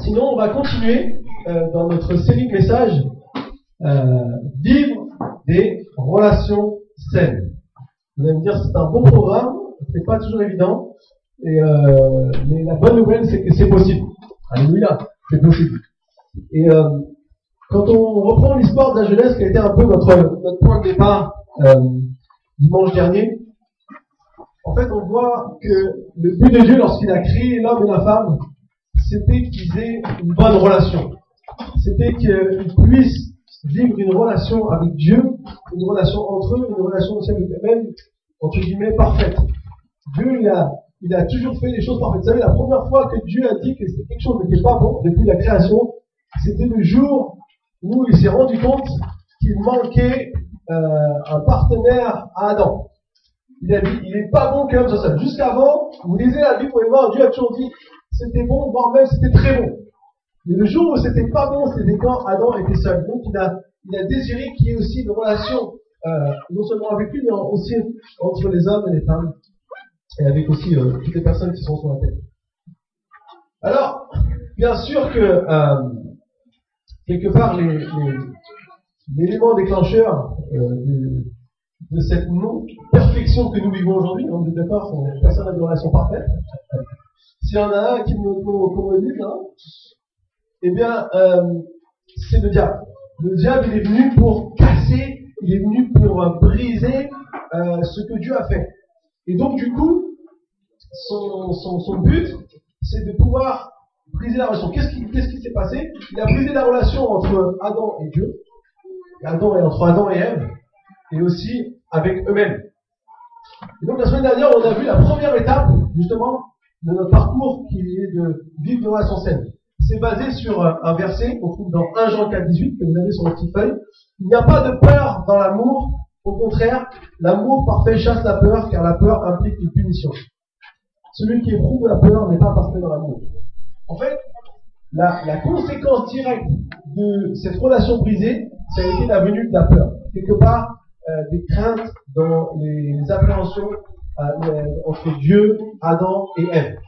Sinon, on va continuer euh, dans notre série de messages euh, vivre des relations saines. Vous allez me dire c'est un bon programme, c'est pas toujours évident, et, euh, mais la bonne nouvelle c'est que c'est possible. Alléluia, c'est possible. Et euh, quand on reprend l'histoire de la jeunesse qui a été un peu notre, notre point de départ dimanche dernier, en fait on voit que le but de Dieu lorsqu'il a créé l'homme et la femme, c'était qu'ils aient une bonne relation. C'était qu'ils puissent vivre une relation avec Dieu, une relation entre eux, une relation aussi avec eux-mêmes, entre guillemets, parfaite. Dieu, il a, toujours fait les choses parfaites. Vous savez, la première fois que Dieu a dit que quelque chose n'était pas bon depuis la création, c'était le jour où il s'est rendu compte qu'il manquait euh, un partenaire à Adam. Il a dit, il n'est pas bon que l'homme soit seul. Jusqu'avant, vous lisez la Bible, vous pouvez voir, Dieu a toujours dit, c'était bon, voire même c'était très bon. Mais le jour où c'était pas bon, c'était quand Adam était seul. Donc il a, il a désiré qu'il y ait aussi une relation, euh, non seulement avec lui, mais aussi entre les hommes et les femmes, et avec aussi euh, toutes les personnes qui sont sur la terre. Alors, bien sûr que euh, quelque part l'élément déclencheur euh, de, de, cette non-perfection que nous vivons aujourd'hui, on est d'accord, personne n'a de relation parfaite. S'il y en a un qui me, me dit, hein, eh bien, euh, c'est le diable. Le diable, il est venu pour casser, il est venu pour briser euh, ce que Dieu a fait. Et donc, du coup, son, but, c'est de pouvoir briser la relation. Qu'est-ce qui, s'est passé? Il a brisé la relation entre Adam et Dieu, Adam et entre Adam et Ève, et aussi avec eux-mêmes. Et donc la semaine dernière, on a vu la première étape, justement, de notre parcours qui est de vivre une relation saine c'est basé sur un verset qu'on trouve dans 1 Jean 4, 18, que vous avez sur votre petite feuille. Il n'y a pas de peur dans l'amour. Au contraire, l'amour parfait chasse la peur, car la peur implique une punition. Celui qui éprouve la peur n'est pas parfait dans l'amour. En fait, la, la, conséquence directe de cette relation brisée, ça a été la venue de la peur. Quelque part, euh, des craintes dans les, appréhensions euh, entre Dieu, Adam et Ève.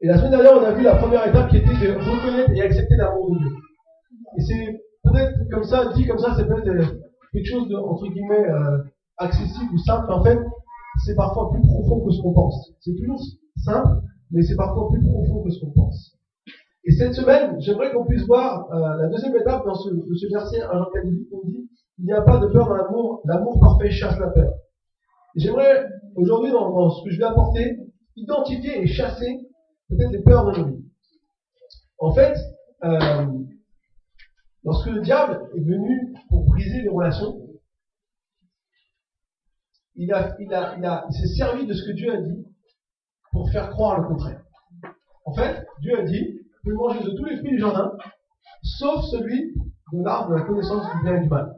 Et la semaine dernière, on a vu la première étape qui était de reconnaître et accepter l'amour de Dieu. Et c'est peut-être comme ça, dit comme ça, c'est peut-être quelque chose de, entre guillemets, euh, accessible ou simple. En fait, c'est parfois plus profond que ce qu'on pense. C'est toujours simple, mais c'est parfois plus profond que ce qu'on pense. Et cette semaine, j'aimerais qu'on puisse voir euh, la deuxième étape dans ce, ce verset à Jean 4, on dit il n'y a pas de peur dans l'amour, l'amour parfait chasse la peur. J'aimerais aujourd'hui, dans, ce que je vais apporter, identifier et chasser peut-être les peurs de nos vies. En fait, euh, lorsque le diable est venu pour briser les relations, il, a, il, a, il, a, il s'est servi de ce que Dieu a dit pour faire croire le contraire. En fait, Dieu a dit, vous pouvez manger de tous les fruits du jardin, sauf celui de l'arbre de la connaissance du bien et du mal.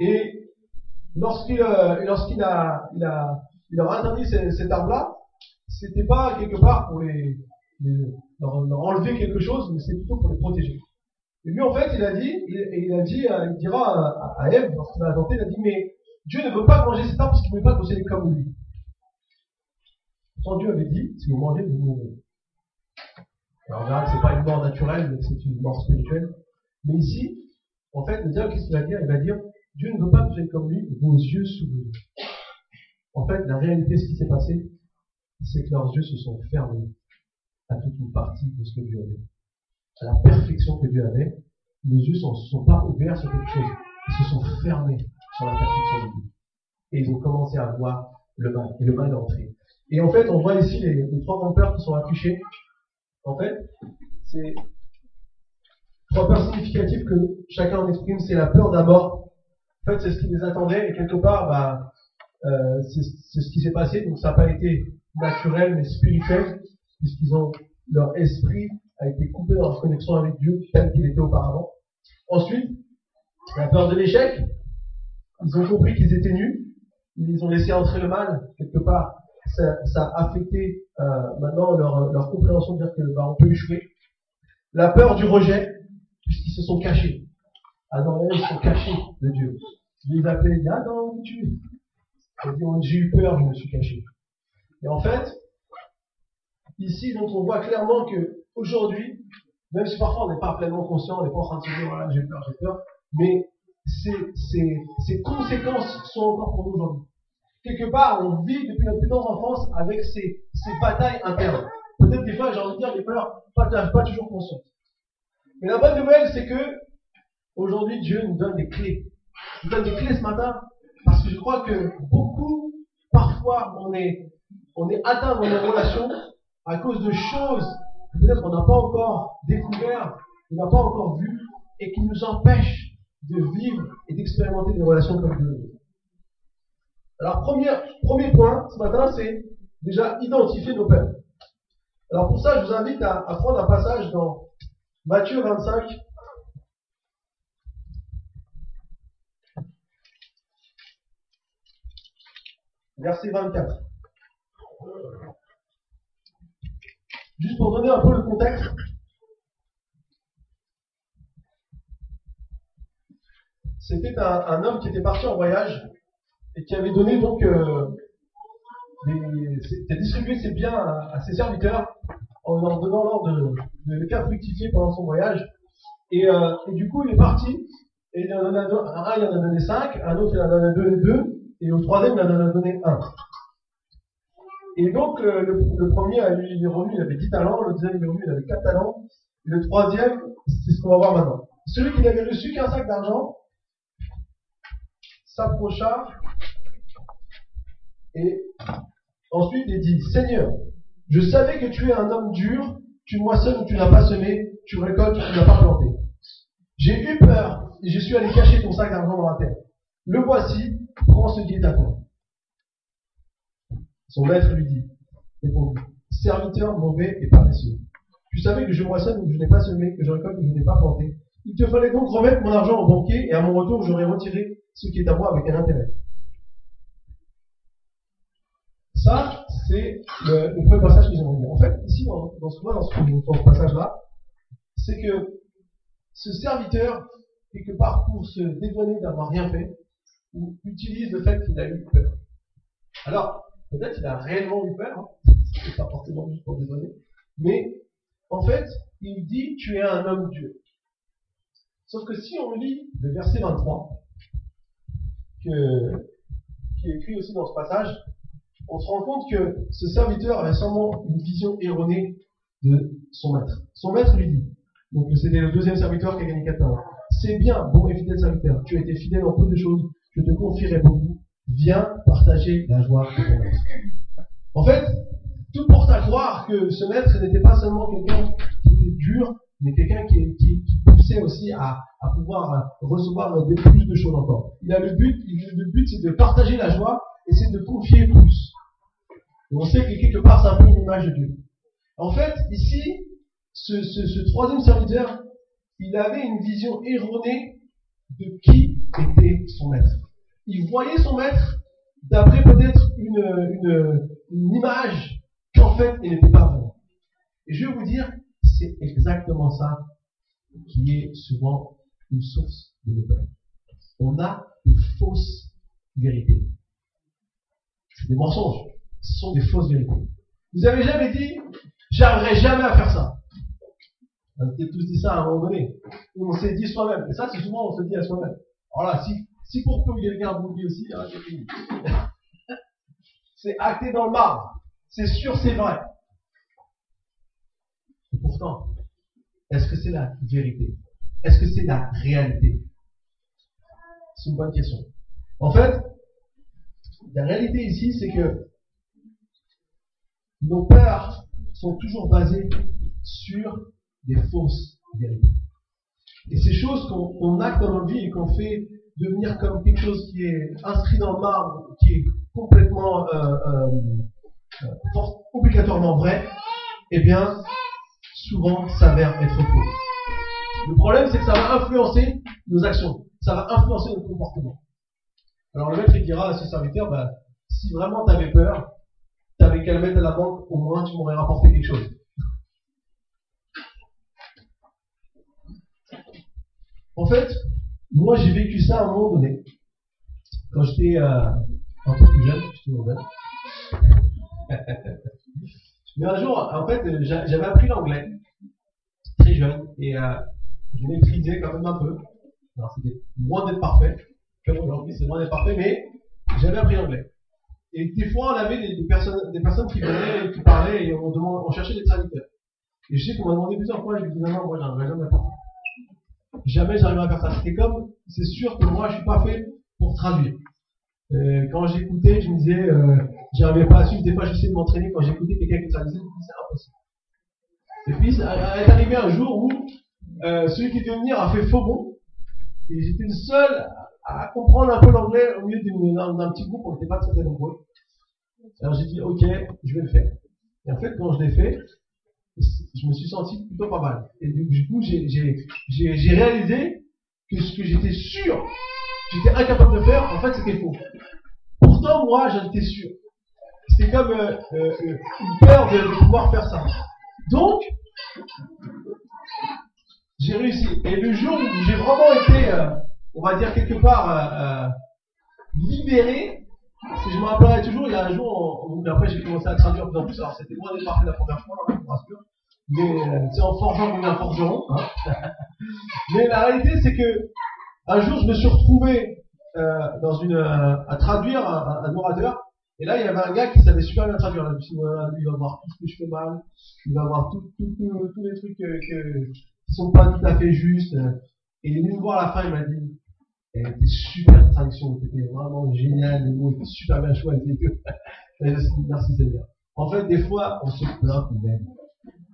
Et lorsqu'il euh, lorsqu'il a, il a, il a interdit cet arbre-là, c'était pas quelque part pour les, leur, enlever quelque chose, mais c'est plutôt pour les protéger. Et lui, en fait, il a dit, il, a dit, euh, il dira à, à Ève, lorsqu'il va tenté, il a dit, mais Dieu ne veut pas manger cet arbre parce qu'il ne veut pas posséder comme lui. Pourtant, Dieu avait dit, si vous mangez, vous mourrez. Alors, que c'est pas une mort naturelle, mais c'est une mort spirituelle. Mais ici, en fait, le diable, qu'est-ce qu'il va dire? Il va dire, Dieu ne veut pas posséder comme lui, vos yeux s'ouvrent. En fait, la réalité, ce qui s'est passé, c'est que leurs yeux se sont fermés à toute une partie de ce que Dieu avait. À la perfection que Dieu avait, les yeux ne se sont pas ouverts sur quelque chose. Ils se sont fermés sur la perfection de Dieu. Et ils ont commencé à voir le mal. Et le mal est entré. Et en fait, on voit ici les, trois grandes peurs qui sont affichées. En fait, c'est trois peurs significatives que chacun exprime. C'est la peur d'abord. En fait, c'est ce qui les attendait. Et quelque part, bah, euh, c'est ce qui s'est passé. Donc ça n'a pas été naturel mais spirituel, puisqu'ils ont leur esprit a été coupé dans leur connexion avec Dieu tel qu'il était auparavant. Ensuite, la peur de l'échec. Ils ont compris qu'ils étaient nus. Ils ont laissé entrer le mal quelque part. Ça, ça a affecté euh, maintenant leur, leur, compréhension de dire que bah, on peut échouer. La peur du rejet, puisqu'ils se sont cachés. Adam et Ève sont cachés de Dieu. Dieu les appelait, Adam, où tu J'ai eu peur, je me suis caché. Et en fait, ici, donc, on voit clairement que aujourd'hui, même si parfois on n'est pas pleinement conscient, on n'est pas en train de se dire voilà j'ai peur, j'ai peur, mais ces, ces, conséquences sont encore pour nous aujourd'hui. Quelque part, on vit depuis notre plus tendre enfance avec ces, ces batailles internes. Peut-être des fois, j'ai envie de dire des peurs pas, pas toujours conscientes. Mais la bonne nouvelle, c'est que aujourd'hui, Dieu nous donne des clés. Il nous donne des clés ce matin parce que je crois que beaucoup, parfois, on est, on est atteint dans nos relations à cause de choses que peut-être on n'a pas encore découvert, on n'a pas encore vu, et qui nous empêchent de vivre et d'expérimenter des relations comme Dieu. Alors, premier, premier point ce matin, c'est déjà identifier nos peurs. Alors pour ça, je vous invite à prendre un passage dans Matthieu 25, verset 24. Juste pour donner un peu le contexte, c'était un, homme qui était parti en voyage et qui avait donné donc euh, distribué ses biens à, ses serviteurs en leur donnant l'ordre de, les faire fructifier pendant son voyage. Et, euh, du coup, il est parti et il en a donné, un, il en a donné cinq, un autre il en a donné deux, et au troisième il en a donné un. Et donc le, premier, il est revenu, il avait 10 talents, le deuxième il est revenu, il avait 4 talents, et le troisième, c'est ce qu'on va voir maintenant. Celui qui n'avait reçu qu'un sac d'argent, s'approcha et ensuite il dit, Seigneur, je savais que tu es un homme dur, tu moissonnes où tu n'as pas semé, tu récoltes où tu n'as pas planté. J'ai eu peur et je suis allé cacher ton sac d'argent dans la terre. Le voici, prends ce qui est à toi. Son maître lui dit, répondit, serviteur mauvais et paresseux. Tu savais que je moissonne où je n'ai pas semé, que je récolte où je n'ai pas planté. Il te fallait donc remettre mon argent au banquier et à mon retour j'aurais retiré ce qui est à moi avec un intérêt. Ça, c'est le, premier passage qu'ils ont dit. En fait, ici, dans, dans ce, dans ce, passage-là, c'est que ce serviteur, quelque part pour se dédouaner d'avoir rien fait, utilise le fait qu'il a eu peur. Alors, peut-être qu'il a réellement eu peur, hein, c'est pas forcément juste pour dédouaner, mais en fait, il dit tu es un homme Dieu. Sauf que si on lit le verset 23, qui est écrit aussi dans ce passage, on se rend compte que ce serviteur avait sûrement une vision erronée de son maître. Son maître lui dit, donc c'était le deuxième serviteur qui a gagné 4 ans, c'est bien, bon et fidèle serviteur, tu as été fidèle en peu de choses, je te confierai beaucoup, viens partager la joie de ton maître. En fait, tout porte à croire que ce maître n'était pas seulement quelqu'un qui était dur, mais quelqu'un qui, poussait aussi à, pouvoir recevoir plus de choses encore. Il a le but, le but c'est de partager la joie et c'est de confier plus. Et on sait que quelque part c'est un peu une image de Dieu. En fait, ici, ce troisième serviteur, il avait une vision erronée de qui était son maître. Il voyait son maître d'après peut-être une, image qu'en fait il n'était pas vrai. Et je vais vous dire, c'est exactement ça qui est souvent une source de nos peurs. On a des fausses vérités. C'est des mensonges. Ce sont des fausses vérités. Vous avez jamais dit, j'arriverai jamais à faire ça. On a tous dit ça à un moment donné. On s'est dit soi-même. Et ça, c'est souvent, on se dit à soi-même. Alors là, si, si pour peu quelqu'un vous dit aussi, hein, c'est fini. c'est acté dans le marbre. C'est sûr, c'est vrai. Et pourtant, est-ce que c'est la vérité? Est-ce que c'est la réalité? C'est une bonne question. En fait, la réalité ici, c'est que nos peurs sont toujours basées sur des fausses vérités. Et ces choses qu'on acte dans nos vies et qu'on fait devenir comme quelque chose qui est inscrit dans le marbre, qui est complètement euh, euh, euh obligatoirement vrai, eh bien, souvent s'avère être faux. Le problème, c'est que ça va influencer nos actions, ça va influencer notre comportement. Alors le maître il dira à ses serviteurs, bah, si vraiment tu avais peur, tu avais qu'à le mettre à la banque, au moins tu m'aurais rapporté quelque chose. En fait, moi j'ai vécu ça à un moment donné, quand j'étais euh, un peu plus jeune, j'étais jeune. Mais un jour, en fait, j'avais appris l'anglais j'étais jeune et euh, je maîtrisais quand même un peu. Alors c'était loin d'être parfait, comme aujourd'hui c'est loin d'être parfait, mais j'avais appris l'anglais. Et des fois on avait des, personnes, des personnes qui venaient, qui parlaient et on, on cherchait des traducteurs. Et je sais qu'on m'a demandé plusieurs fois, je lui disais non, moi j'arriverai jamais à ça. Jamais j'arriverai à faire ça. C'était comme, c'est sûr que moi je suis pas fait pour traduire. Euh, quand j'écoutais, je me disais, euh, j'arrivais pas à suivre. Des fois, j'essayais de m'entraîner quand j'écoutais quelqu'un qui traduisait, je c'est impossible. Et puis, ça est arrivé un jour où euh, celui qui devait venir a fait faux bon. Et j'étais le seul à comprendre un peu l'anglais au milieu d'un petit groupe, on n'était pas très nombreux. Alors j'ai dit, ok, je vais le faire. Et en fait, quand je l'ai fait, je me suis senti plutôt pas mal. Et du coup, j'ai réalisé que ce que j'étais sûr, j'étais incapable de faire, en fait, c'était faux. Pourtant, moi, j'en étais sûr. C'était comme euh, euh, une peur de, pouvoir faire ça. Donc, j'ai réussi. Et le jour où j'ai vraiment été, euh, on va dire quelque part, libéré, si je me rappellerai toujours, il y a un jour, où, après j'ai commencé à traduire plus en plus, alors c'était loin d'être parfait la première fois, rassure, mais c'est en forgeant qu'on devient forgeron. Hein. mais la réalité, c'est que un jour, je me suis retrouvé dans une, à traduire un, un et là, il y avait un gars qui savait super bien traduire. Je voilà, lui, il va voir tout ce que je fais mal, il va voir tous les trucs euh, que, qui sont pas tout à fait justes. Et il est venu me voir à la fin, il m'a dit, elle était super traduction, c'était vraiment génial, les mots étaient super bien choisis. Merci Seigneur. En fait, des fois, on se plaint nous-mêmes.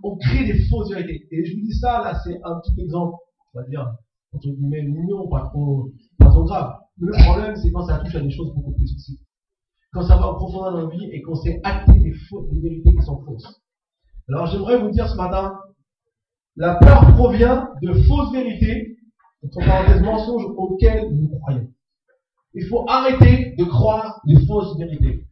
On crée des fausses vérités. Et je vous dis ça, là, c'est un petit exemple, on va dire, entre guillemets, mignon, pas trop, pas trop grave. Le problème, c'est quand ça touche à des choses beaucoup plus difficiles quand ça va en profondeur dans la vie et qu'on sait acter des, des vérités qui sont fausses. Alors j'aimerais vous dire ce matin, la peur provient de fausses vérités, entre parenthèses mensonges auxquels nous croyons. Il faut arrêter de croire les fausses vérités.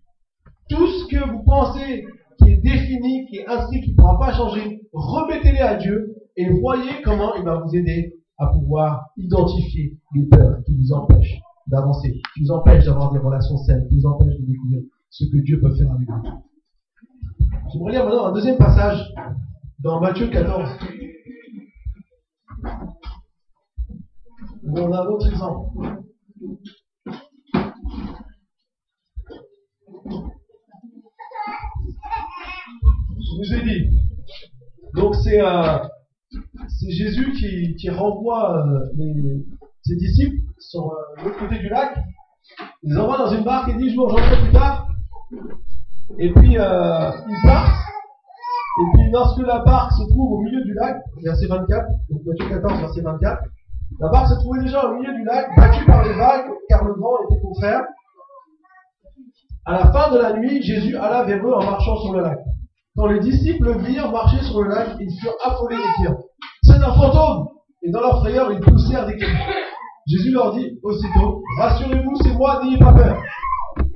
Tout ce que vous pensez qui est défini, qui est inscrit, qui ne pourra pas changer, remettez-les à Dieu et voyez comment il va vous aider à pouvoir identifier les peurs qui vous empêchent d'avancer, qui nous empêche d'avoir des relations saines, qui nous empêche de découvrir ce que Dieu peut faire avec nous. J'aimerais lire maintenant un deuxième passage dans Matthieu 14. A un autre exemple. Je vous ai dit. Donc c'est euh, Jésus qui, renvoie euh, ses disciples sur euh, l'autre côté du lac. Il les envoie dans une barque et dit Je vous rejoindrai plus tard. Et puis ils partent. Et puis lorsque la barque se trouve au milieu du lac, verset 24, donc Matthieu 14, verset 24, la barque se trouvait déjà au milieu du lac, battue par les vagues, car le vent était contraire. À la fin de la nuit, Jésus alla vers eux en marchant sur le lac. Quand les disciples virent marcher sur le lac, ils furent affolés et dirent C'est un fantôme Et dans leur frayeur, ils poussèrent des cris. Jésus leur dit aussitôt, Rassurez-vous, c'est moi, n'ayez pas peur.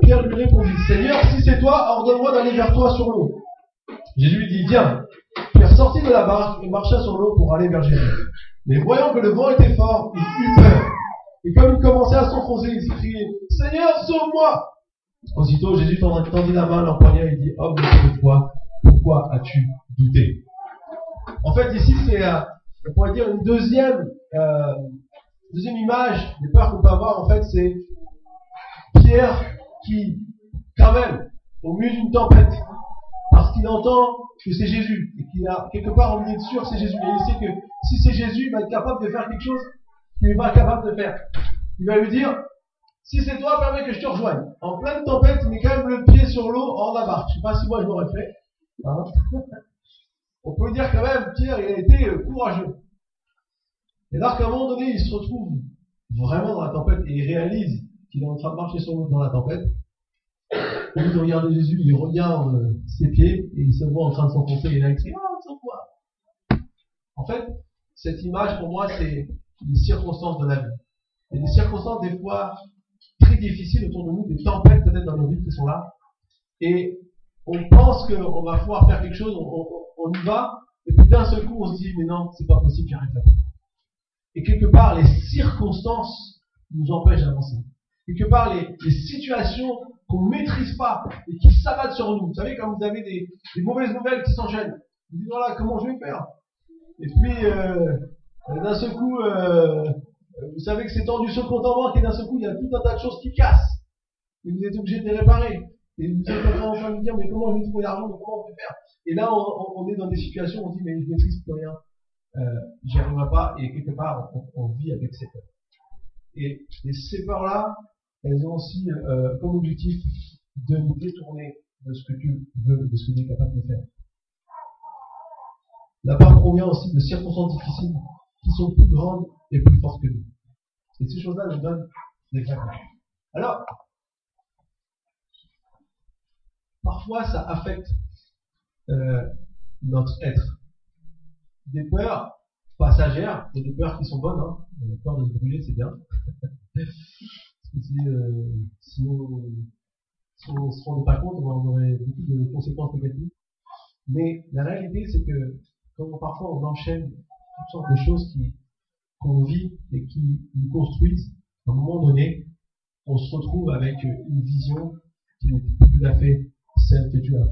Pierre lui répondit, Seigneur, si c'est toi, ordonne-moi d'aller vers toi sur l'eau. Jésus lui dit, viens. Pierre sortit de la barque et marcha sur l'eau pour aller vers Jésus. Mais voyant que le vent était fort, il eut peur. Et comme il commençait à s'enfoncer, il s'écriait, Seigneur, sauve-moi. Aussitôt, Jésus tendit la main, l'empoigna et dit, homme de foi, pourquoi as-tu douté? En fait, ici, c'est, euh, on pourrait dire, une deuxième euh, Deuxième image des peurs qu'on peut avoir, en fait, c'est Pierre qui, quand même, au milieu d'une tempête, parce qu'il entend que c'est Jésus, et qu'il a quelque part envie d'être sûr que c'est Jésus, et il sait que si c'est Jésus, il va être capable de faire quelque chose qu'il n'est pas capable de faire. Il va lui dire, si c'est toi, permets que je te rejoigne. En pleine tempête, met quand même le pied sur l'eau hors la barque. Je sais pas si moi je l'aurais fait. Hein. On peut dire quand même, Pierre, il a été courageux. Et là, qu'à un moment donné, il se retrouve vraiment dans la tempête et il réalise qu'il est en train de marcher sur l'eau dans la tempête. Au lieu de regarder Jésus, il regarde euh, pieds et il se voit en train de s'enfoncer et il a Ah, sans quoi En fait, cette image pour moi, c'est les circonstances de la vie. Il des circonstances des fois très difficiles autour de nous, des tempêtes peut-être dans nos vies qui sont là. Et on pense qu'on va pouvoir faire quelque chose, on, y va, et puis d'un seul coup on se dit mais non, c'est pas possible, j'y arrive pas. Et quelque part, les circonstances nous empêchent d'avancer. Quelque part, les, situations qu'on ne maîtrise pas et qui s'abattent sur nous. Vous savez, quand vous avez des, mauvaises nouvelles qui s'enchaînent, vous dites voilà, comment je vais faire? Et puis, euh, d'un seul coup, euh, vous savez que c'est tendu sur le compte en banque et d'un seul coup, il y a tout un tas de choses qui cassent. Et vous êtes obligé de les réparer. Et vous êtes en train de vous dire, mais comment je vais trouver l'argent, comment on peut faire? Et là, on, est dans des situations où on dit, mais je maîtrise plus rien. Euh, j'y arriverai pas. Et quelque part, on, vit avec ces peurs. Et, ces peurs-là, elles ont aussi euh, comme objectif de nous détourner de ce que Dieu veut, de ce que Dieu est capable de faire. La peur provient aussi de circonstances difficiles qui sont plus grandes et plus fortes que nous. Et ces choses-là nous donnent des fragments. Alors, parfois ça affecte euh, notre être. Des peurs passagères et des peurs qui sont bonnes. Hein. La peur de se brûler, c'est bien. Euh, si, on, si on se rendait pas compte, on aurait beaucoup de conséquences négatives. Mais la réalité, c'est que quand parfois on enchaîne toutes sortes de choses qu'on vit et qui nous construisent, à un moment donné, on se retrouve avec une vision qui n'est plus tout à fait celle que tu as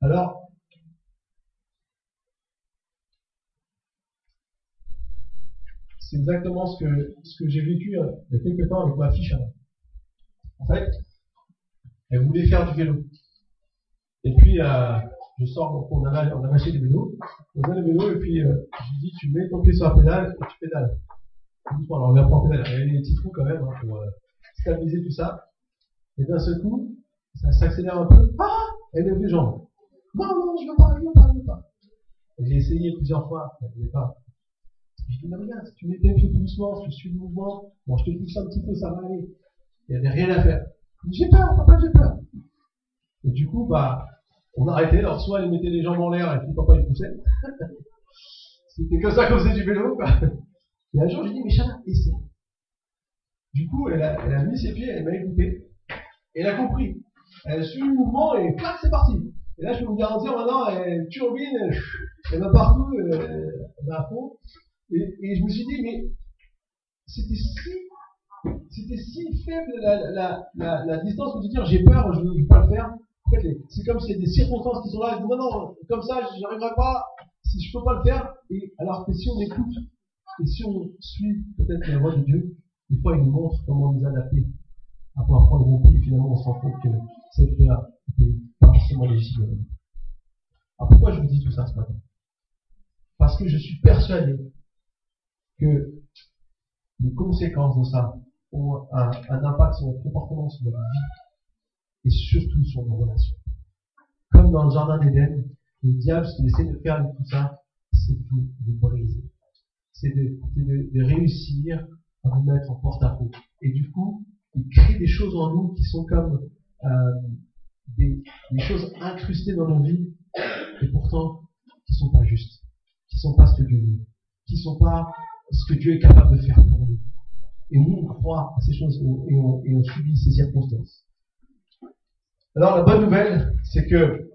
Alors, c'est exactement ce que, ce que j'ai vécu euh, il y a quelques temps avec ma fille En fait, elle voulait faire du vélo. Et puis, euh, je sors, donc on a, on a acheté des vélos, on a des vélos, et puis euh, je lui dis, tu mets ton pied sur la pédale et tu pédales. Alors on apprend à pédaler, il y a des petits trous quand même hein, pour euh, stabiliser tout ça. Et d'un seul coup, ça s'accélère un peu. Ah Elle lève les jambes. Non, non, je veux pas, je veux pas, je veux pas. J'ai essayé plusieurs fois, elle ne voulait pas. Je dis, mais regarde, si tu mets tes pieds doucement, si tu suis le mouvement, bon, je te pousse un petit peu, ça va aller. Il n'y avait rien à faire. J'ai peur, papa, j'ai peur. Et du coup, bah, on arrêtait. Alors, soit elle mettait les jambes en l'air et puis papa il poussait. C'était comme ça qu'on faisait du vélo, quoi. Et un jour, j'ai dit, mais Chana, essaie. Du coup, elle a, mis ses pieds, elle m'a écouté. Elle a compris. Elle a suivi le mouvement et clac, c'est parti. Et là, je peux vous garantir, maintenant, elle turbine, elle va partout, elle va à fond. Et, et je me suis dit, mais c'était si c'était si faible la, la, la, la distance que de dire j'ai peur, je ne veux pas le faire. En fait, c'est comme s'il y a des circonstances qui sont là, et non, non, comme ça, je arriverai pas, si je peux pas le faire. Et alors que si on écoute, et si on suit peut-être la voix de Dieu, des fois il nous montre comment nous adapter à pouvoir prendre mon pied, finalement on se rend compte que cette peur n'était pas forcément légitime. Alors pourquoi je vous dis tout ça ce matin? Parce que je suis persuadé que les conséquences de ça ont un, impact sur notre comportement, sur notre vie, et surtout sur nos relations. Comme dans le jardin d'Éden, le diable, ce qu'il essaie de faire avec tout ça, c'est de briser. C'est de, réussir à nous mettre en porte-à-faux. Et du coup, il crée des choses en nous qui sont comme euh, des, choses incrustées dans nos vies, et pourtant qui sont pas justes, qui sont pas ce que Dieu veut, qui sont pas ce que Dieu est capable de faire pour nous. Et nous, on croit à ces choses et on, subit ces circonstances. Alors, la bonne nouvelle, c'est que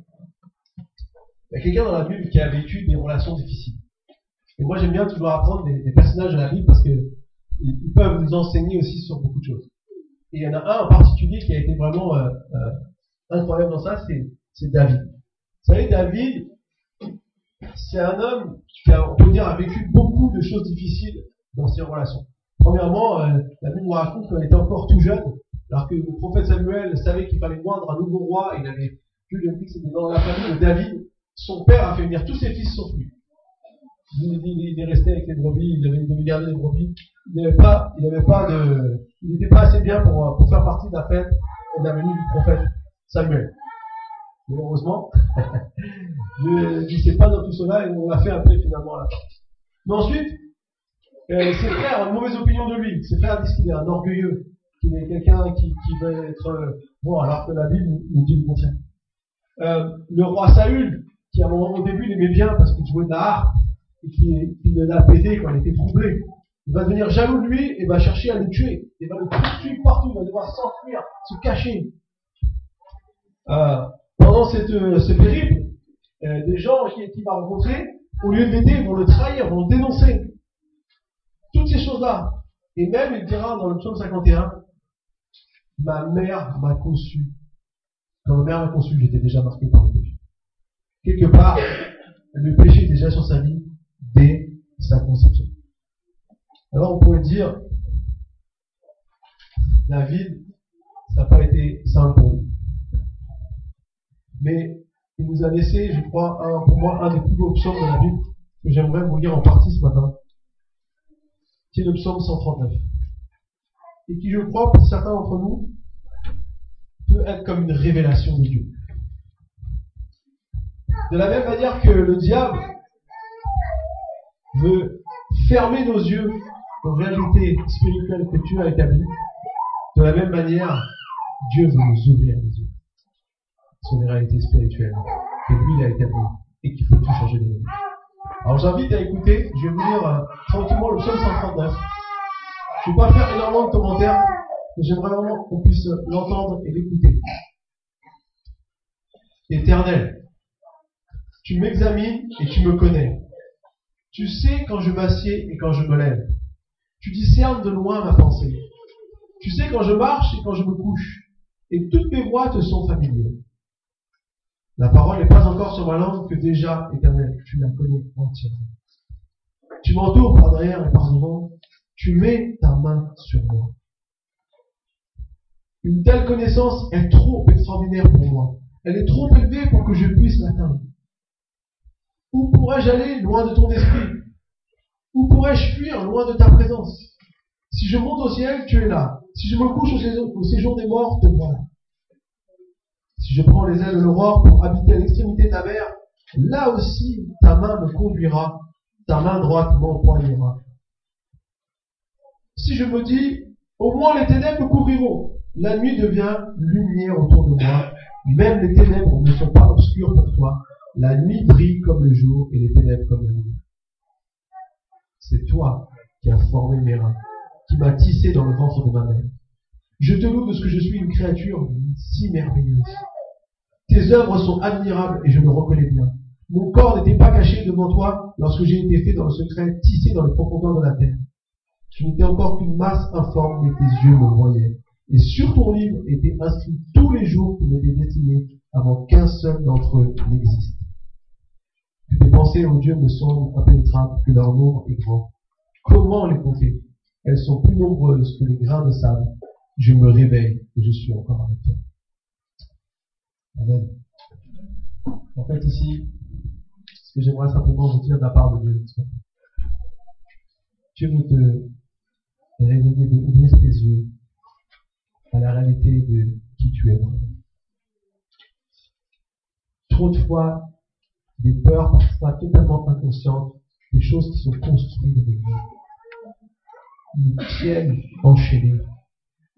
il y a quelqu'un dans la Bible qui a vécu des relations difficiles. Et moi, j'aime bien toujours apprendre des, personnages de la Bible parce que ils, peuvent nous enseigner aussi sur beaucoup de choses. Et il y en a un en particulier qui a été vraiment euh, euh, incroyable dans ça, c'est David. Vous savez, David, c'est un homme qui, a, on peut dire, a vécu beaucoup de choses difficiles dans ses relations. Premièrement, euh, la Bible nous raconte qu'il était encore tout jeune, alors que le prophète Samuel savait qu'il fallait moindre un nouveau roi, il avait dit que c'était dans la famille de David. Son père a fait venir tous ses fils sauf lui. Il, est resté avec les brebis, il devait, il garder les brebis. Il n'avait pas, de, il n'était pas assez bien pour, pour faire partie de la fête et de la venue du prophète Samuel. Mais heureusement, je ne sais pas dans tout cela et on l'a fait appeler finalement à la. Mais ensuite, euh, ses frères ont une mauvaise opinion de lui. Ses frères disent qu'il est un orgueilleux, qu'il est quelqu'un qui, qui veut être euh, bon, alors que la Bible nous dit le contraire. Euh, le roi Saül, qui à un moment au début l'aimait bien parce qu'il jouait de la harpe et qui, qui l'a pété quand il était troublé, il va devenir jaloux de lui et va chercher à le tuer. Il va le poursuivre partout, il va devoir s'enfuir, se cacher. Pendant cette, euh, ce périple, euh, des gens qui, qui va rencontrer, au lieu de l'aider, vont le trahir, vont le dénoncer. Toutes ces choses-là. Et même, il dira dans le psaume 51, ma mère m'a conçu Quand ma mère m'a conçu, j'étais déjà marqué par le péché. Quelque part, le péché était déjà sur sa vie dès sa conception. Alors on pourrait dire, David, ça n'a pas été simple pour lui. Mais il nous a laissé, je crois, un, pour moi, un des plus beaux psaumes de la Bible, que j'aimerais vous lire en partie ce matin, qui est le psaume 139. Et qui, je crois, pour certains d'entre nous, peut être comme une révélation de Dieu. De la même manière que le diable veut fermer nos yeux aux réalités spirituelles que tu as établies, de la même manière, Dieu veut nous ouvrir les yeux sur les réalités spirituelles que lui a établies et qu'il faut tout changer de nous. Alors j'invite à écouter, je vais vous lire euh, tranquillement le psaume 139. Je ne vais pas faire énormément de commentaires, mais j'aimerais vraiment qu'on puisse l'entendre et l'écouter. Éternel, tu m'examines et tu me connais. Tu sais quand je m'assieds et quand je me lève. Tu discernes de loin ma pensée. Tu sais quand je marche et quand je me couche. Et toutes mes voix te sont familières. La parole n'est pas encore sur ma langue que déjà, éternel, tu la connais entièrement. Tu m'entoures par derrière et par devant. Tu mets ta main sur moi. Une telle connaissance est trop extraordinaire pour moi. Elle est trop élevée pour que je puisse l'atteindre. Où pourrais-je aller loin de ton esprit? Où pourrais-je fuir loin de ta présence? Si je monte au ciel, tu es là. Si je me couche au séjour des morts, te voilà. Si je prends les ailes de l'aurore pour habiter à l'extrémité de ta mer, là aussi ta main me conduira, ta main droite m'empoignera. Si je me dis, au moins les ténèbres me couvriront, la nuit devient lumière autour de moi, même les ténèbres ne sont pas obscures pour toi, la nuit brille comme le jour et les ténèbres comme la nuit. C'est toi qui as formé mes reins, qui m'as tissé dans le ventre de ma mère. Je te loue de ce que je suis une créature si merveilleuse. Tes œuvres sont admirables et je me reconnais bien. Mon corps n'était pas caché devant toi lorsque j'ai été fait dans le secret, tissé dans les profondeurs de la terre. Tu n'étais encore qu'une masse informe, mais tes yeux me voyaient. Et sur ton livre étaient inscrits tous les jours qui m'étaient destinés avant qu'un seul d'entre eux n'existe. Que tes pensées, ô Dieu, me semblent impénétrables, que leur nombre est grand. Comment les compter? Elles sont plus nombreuses que les grains de sable. Je me réveille et je suis encore avec toi. Amen. En fait, ici, ce que j'aimerais simplement vous dire de la part de Dieu, Dieu veut te réveiller, veut ouvrir tes yeux à la réalité de qui tu es. Trop de fois, des peurs parfois totalement inconscientes, des choses qui sont construites de nous. Ils nous tiennent enchaînés.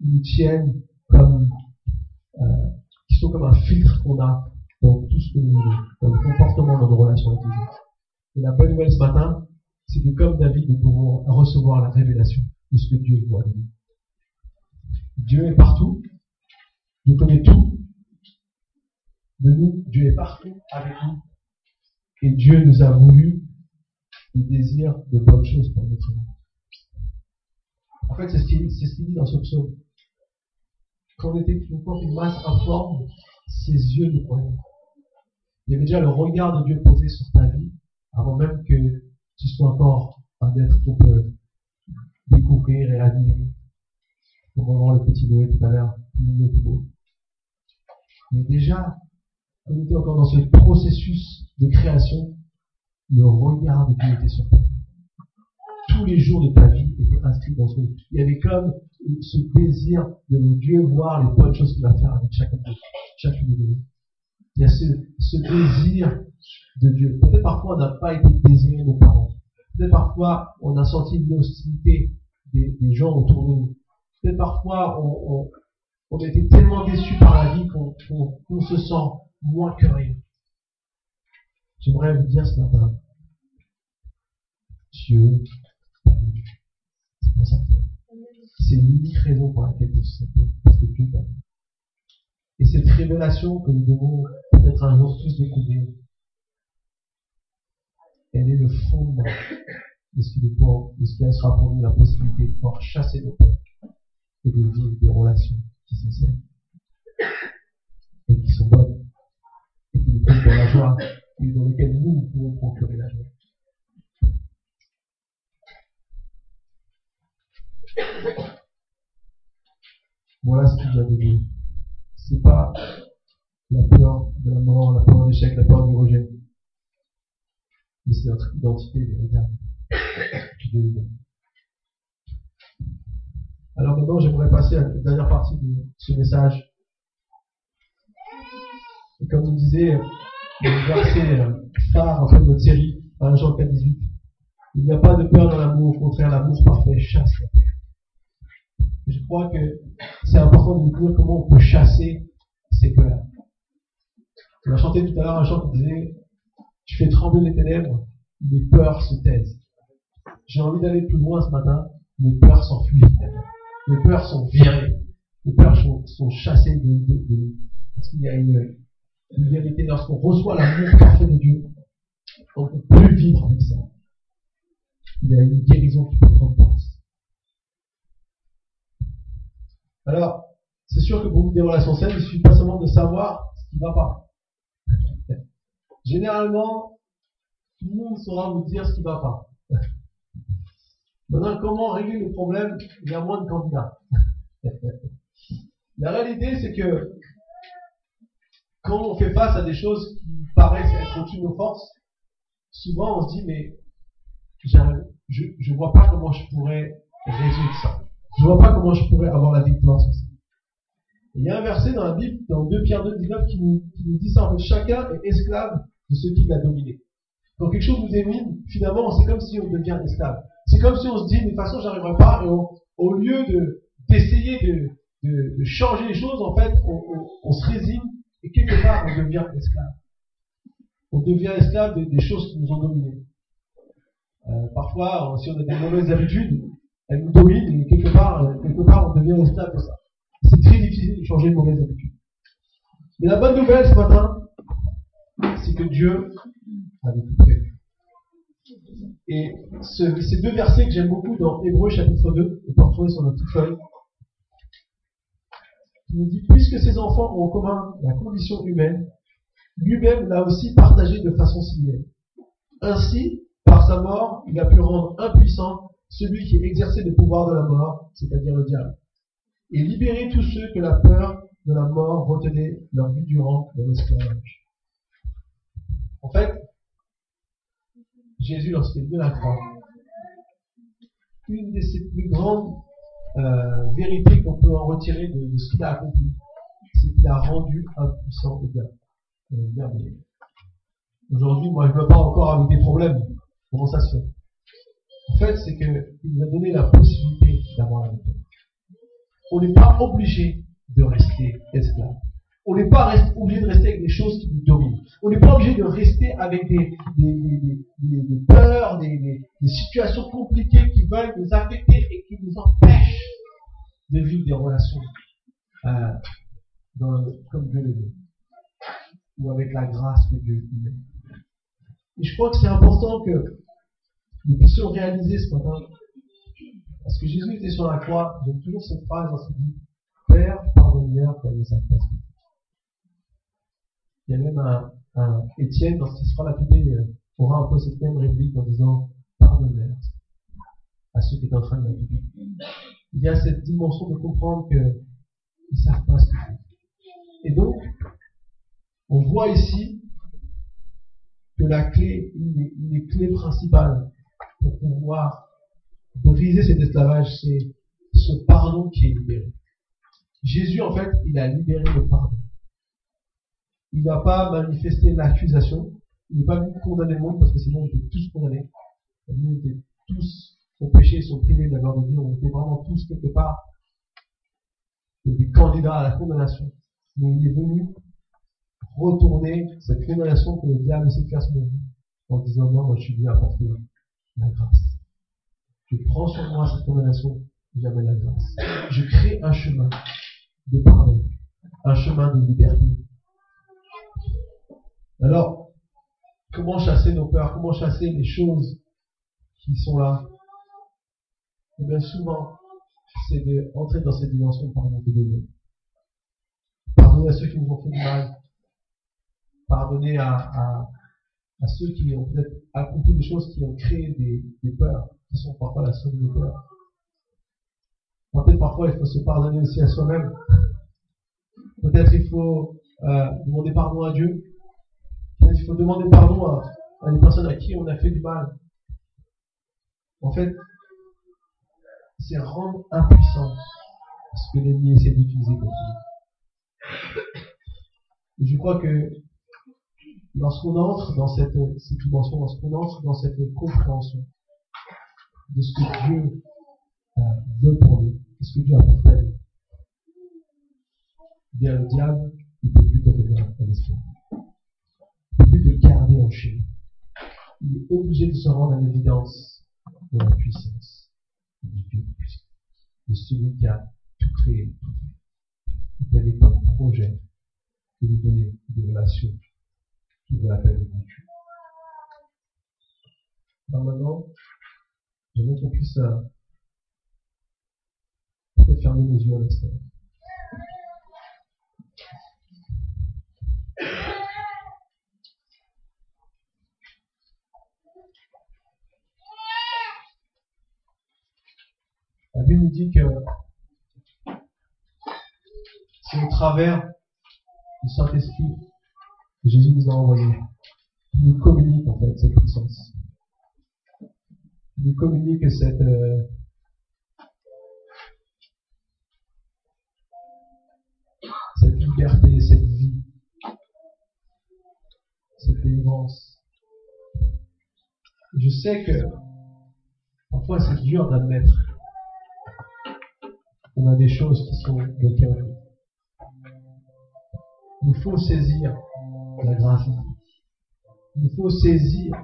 Ils nous tiennent comme, euh, sont comme un filtre qu'on a dans tout ce que nous dans le comportement, dans nos relations avec les autres. Et la bonne nouvelle ce matin, c'est que comme David, nous pouvons recevoir la révélation de ce que Dieu voit de nous. Dieu est partout. Dieu connaît tout de nous. Dieu est partout avec nous. Et Dieu nous a voulu des désirs de bonnes choses pour notre vie. En fait, c'est ce qu'il dit dans ce psaume. Quand on était encore une masse informe, ses yeux nous voyaient. Il y avait déjà le regard de Dieu posé sur ta vie avant même que tu sois encore un être qu'on peut découvrir et admirer. On va voir le petit Noé tout à l'heure. Mais déjà, on était encore dans ce processus de création, le regard de Dieu était sur ta vie. Tous les jours de ta vie étaient inscrits dans ce Il y avait comme ce désir de Dieu voir les bonnes choses qu'il va faire avec chacun de chacune de nous. Il y a ce, désir de Dieu. Peut-être parfois on n'a pas été désiré nos parents. Peut-être parfois on a senti une hostilité des, gens autour de nous peut parfois on, on, a été tellement déçus par la vie qu'on se sent moins que rien. J'aimerais vous dire ce matin, Dieu c'est pour ça c'est l'unique raison pour laquelle Dieu s'appelle, parce que Dieu t'aime. Et cette révélation que nous devons peut-être un jour tous découvrir, elle est le fondement de ce qui, de ce qui sera pour nous la possibilité de pouvoir chasser nos peurs et de vivre des relations qui sont saines. et qui sont bonnes et qui nous dans la joie et dans lesquelles nous, nous pouvons procurer la joie. Voilà ce qu'il vient de dire. C'est pas la peur de la mort, la peur de l'échec, la peur du rejet. Mais c'est notre identité véritable Alors maintenant, j'aimerais passer à la dernière partie de ce message. Et comme vous disait le verset euh, phare en fait, de notre série, 1 Jean 4, 18, il n'y a pas de peur dans l'amour, au contraire, l'amour parfait chasse la peur. Je crois que c'est important de découvrir comment on peut chasser ces peurs. On a chanté tout à l'heure un chant qui disait Tu fais trembler les ténèbres, les peurs se taisent. J'ai envie d'aller plus loin ce matin, mes peurs s'enfuient. Les peurs sont virées. Les peurs sont, chassées de, de, parce qu'il y a une, une vérité. Lorsqu'on reçoit l'amour parfait de Dieu, on ne peut plus vivre avec ça. Il y a une guérison qui peut prendre place. Alors, c'est sûr que pour des relations saines, il suffit pas seulement de savoir ce qui ne va pas. Généralement, tout le monde saura vous dire ce qui ne va pas. Maintenant, comment régler le problème Il y a moins de candidats. La réalité, c'est que quand on fait face à des choses qui paraissent être au-dessus de nos forces, souvent on se dit, mais je ne vois pas comment je pourrais résoudre ça. Je vois pas comment je pourrais avoir la victoire sur ça. il y a un verset dans la Bible, dans 2 Pierre 2, 19, qui nous, qui nous dit ça, en fait, chacun est esclave de ce qui l'a dominé. Quand quelque chose nous domine, finalement, c'est comme si on devient esclave. C'est comme si on se dit, de toute façon, j'arriverai pas, et au lieu de, d'essayer de, de, de, changer les choses, en fait, on, on, se résigne, et quelque part, on devient esclave. On devient esclave des, choses qui nous ont dominés. Euh, parfois, si on a des mauvaises habitudes, elles nous dominent, et quelque part, euh, quelque part, on devient esclave de ça. C'est très difficile de changer une mauvaise habitude. Mais la bonne nouvelle ce matin, c'est que Dieu avait tout prévu. Et ces deux versets que j'aime beaucoup dans Hébreu chapitre 2, on peut retrouver sur notre feuille, qui nous dit, puisque ces enfants ont en commun la condition humaine, lui-même l'a aussi partagé de façon similaire. Ainsi, par sa mort, il a pu rendre impuissant celui qui exerçait le pouvoir de la mort, c'est-à-dire le diable, et libérer tous ceux que la peur de la mort retenait leur vie durant dans l'esclavage. En fait, Jésus, lorsqu'il est venu à la croix, une de ses plus grandes euh, vérités qu'on peut en retirer de, ce qu'il a accompli, c'est qu'il a rendu impuissant le diable. Aujourd'hui, moi, je ne veux pas encore avec des problèmes. Comment ça se fait? En fait, c'est qu'il nous a donné la possibilité d'avoir la victoire. On n'est pas obligé de rester esclave. On n'est pas obligé de rester avec des choses qui nous dominent. On n'est pas obligé de rester avec des, peurs, des, situations compliquées qui veulent nous affecter et qui nous empêchent de vivre des relations euh, comme Dieu le veut. Ou avec la grâce que Dieu nous met. Et je crois que c'est important que nous puissions réaliser ce matin. Parce que Jésus était sur la croix, j'aime toujours cette phrase lorsqu'il dit Père, pardonne-leur comme ils savent pas il y a même un, Étienne, lorsqu'il sera lapidé, euh, aura un peu cette même réplique en disant pardonne à ceux qui sont en train de lapider. Il y a cette dimension de comprendre qu'ils ne savent pas ce font. Et donc, on voit ici que la clé, une des, clés principales pour pouvoir briser cet esclavage, c'est ce pardon qui est libéré. Jésus, en fait, il a libéré le pardon il n'a pas manifesté l'accusation, il n'est pas venu condamner le monde parce que sinon on était tous condamnés. On était tous au péché, sont privés de la gloire de Dieu, on était vraiment tous quelque part des candidats à la condamnation. Mais il est venu retourner cette condamnation que le diable essaie de faire sur nous en disant non, moi je suis venu apporter la grâce. Je prends sur moi cette condamnation, j'amène la grâce. Je crée un chemin de pardon, un chemin de liberté, alors, comment chasser nos peurs? Comment chasser les choses qui sont là? Eh bien, souvent, c'est d'entrer dans cette dimension pardon de. Pardonner à ceux qui nous ont fait du mal. Pardonner à, à, à ceux qui ont peut-être accompli des choses qui ont créé des, des peurs, qui sont parfois la source de peurs. Peut-être parfois il faut se pardonner aussi à soi-même. Peut-être il faut euh, demander pardon à Dieu. Peut-être il faut demander pardon à, des personnes à qui on a fait du mal. En fait, c'est rendre impuissant ce que l'ennemi essaie d'utiliser contre nous. Je crois que lorsqu'on entre dans cette, cette lorsqu'on entre dans cette compréhension de ce que Dieu euh, veut pour nous, de ce que Dieu a pour nous, bien le diable, il ne peut plus donner un esprit. Il ne peut plus te garder en chaîne. Il est obligé de se rendre à l'évidence de la puissance du Dieu puissant, de celui qui a tout créé, tout fait, et qui avait comme projet de nous donner des relations qui vaut la peine de vécu. Alors maintenant, j'aimerais qu'on puisse euh, peut-être fermer nos yeux à l'instant. La Bible nous dit que c'est au travers du Saint-Esprit Jésus nous a envoyé. Il nous communique en fait cette puissance. Il nous communique cette euh, cette liberté, cette vie, cette délivrance. Je sais que parfois c'est dur d'admettre on a des choses qui sont bloquées. Il faut saisir la grâce. Il faut saisir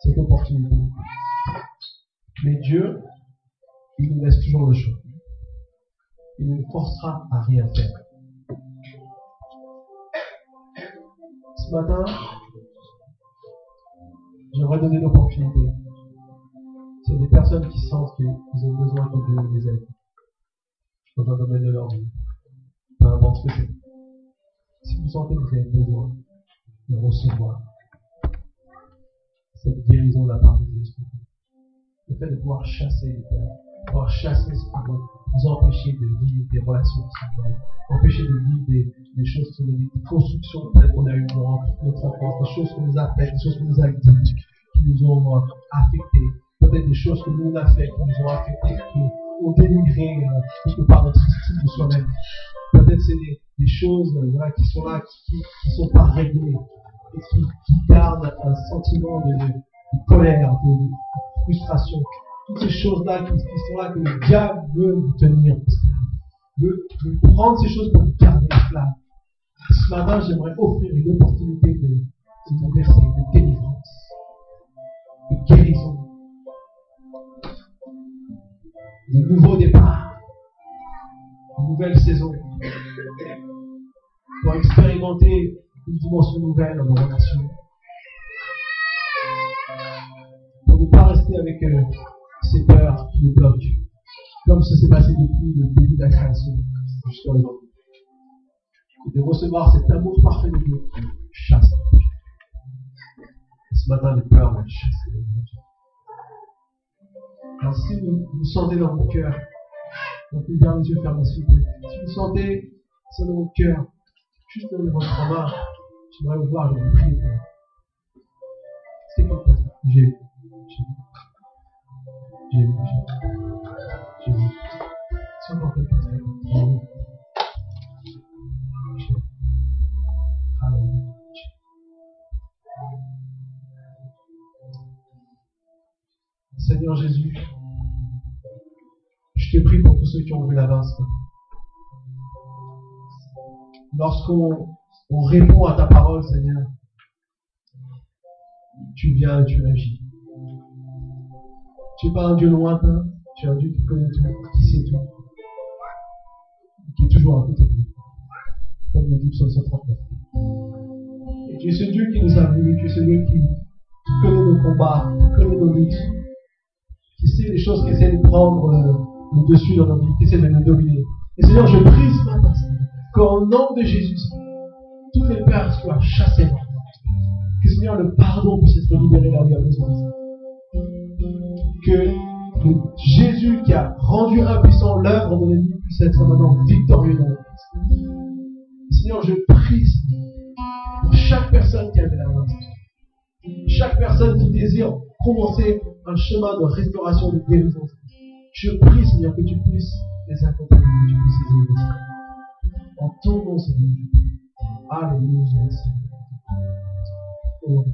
cette opportunité. Mais Dieu, il nous laisse toujours le choix. Il ne nous forcera à rien faire. Ce matin, j'aimerais donner l'opportunité. A des personnes qui sentent qu'ils ont besoin que Dieu les aide dans un domaine de leur vie. Peu importe ce que c'est. Si vous sentez que vous avez besoin de recevoir cette guérison de la part de Dieu, le fait de pouvoir chasser les peurs, pouvoir chasser ce qui vous empêcher de vivre des relations spirituelles, empêcher de vivre des, choses qui sont des constructions qu'on a eues dans notre enfance, des choses qu'on nous a faites, des choses qu'on nous a dites, qui nous ont euh, affectés, peut-être des choses que nous on a faites, qui nous ont affectés, qui ont dénigré euh, quelque part notre estime de soi-même. Peut-être c'est des, choses euh, voilà, qui sont là, qui ne sont pas réglées, et qui, gardent un sentiment de, colère, de, frustration. Toutes ces choses-là qui, qui, sont là que le diable veut vous tenir veut, veut prendre ces choses pour vous garder flamme. Ce matin, j'aimerais offrir une opportunité de, de de délivrance, de guérison, de nouveau départ, une nouvelle saison, pour expérimenter une dimension nouvelle dans nos relations, pour ne pas rester avec euh, ces peurs qui nous bloquent, comme ça s'est passé depuis le début de la création jusqu'à aujourd'hui. Et de recevoir cet amour parfait de Dieu qui chasse. Et ce matin, les peurs vont chasser. Alors si vous, vous sentez dans votre cœur, donc vous gardez les yeux fermés s'il vous plaît. Si vous sentez ça dans votre cœur, juste levez votre main, j'aimerais vous voir, je vous vous. C'est quelqu'un J'ai vu. J'ai vu. J'ai vu. Seigneur Jésus, je te prie pour tous ceux qui ont vu la main. Lorsqu'on on répond à ta parole, Seigneur, tu viens et tu agis. Tu n'es pas un Dieu lointain, tu es un Dieu qui connaît tout, qui sait tout, qui est toujours à côté de nous. Comme le dit Psaume 139. Et tu es ce Dieu qui nous a voulu, tu es ce Dieu qui, qui connaît nos combats, qui connaît nos luttes, les choses qui essaient de prendre euh, le dessus dans nos vies, qui essaient de nous dominer. Et Seigneur, je prie ce matin, qu'au nom de Jésus, tous les pères soient chassés. Que Seigneur, le pardon puisse être libéré là où il y a besoin. Que Jésus qui a rendu impuissant l'œuvre de l'ennemi puisse être maintenant victorieux dans notre vie. Seigneur, je prie pour chaque personne qui a la main. Chaque personne qui désire commencer un chemin de restauration, de guérison. Je prie, Seigneur, que tu puisses les accompagner, que tu puisses les aider. En ton nom, Seigneur. Alléluia, Seigneur. Oh.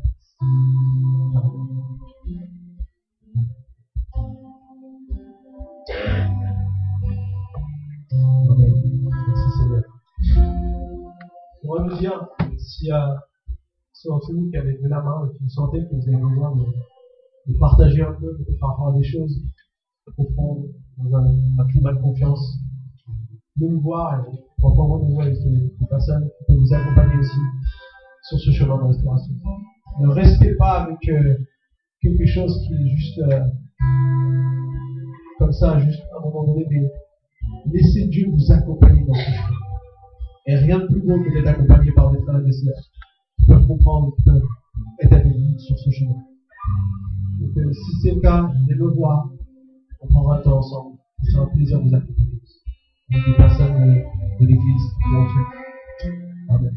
Merci Seigneur. On va nous dire s'il y a ceux d'entre vous qui avaient de la main et qui sentaient que vous avez besoin de, partager un peu par rapport à des choses profondes dans un, climat de confiance. De nous voir et prendre rendez-vous avec des, personnes qui peuvent vous accompagner aussi sur ce chemin de restauration. Ne restez pas avec euh, quelque chose qui est juste euh, comme ça, juste à un moment donné, mais laissez Dieu vous accompagner dans ce chemin. Et rien de plus beau que d'être accompagné par des frères et des sœurs qui peuvent comprendre, qui peuvent être avec vous sur ce chemin. Si c'est le cas, venez me voir. On prendra un temps ensemble. Ce sera un plaisir de vous accompagner. Avec des personnes de, l'église, de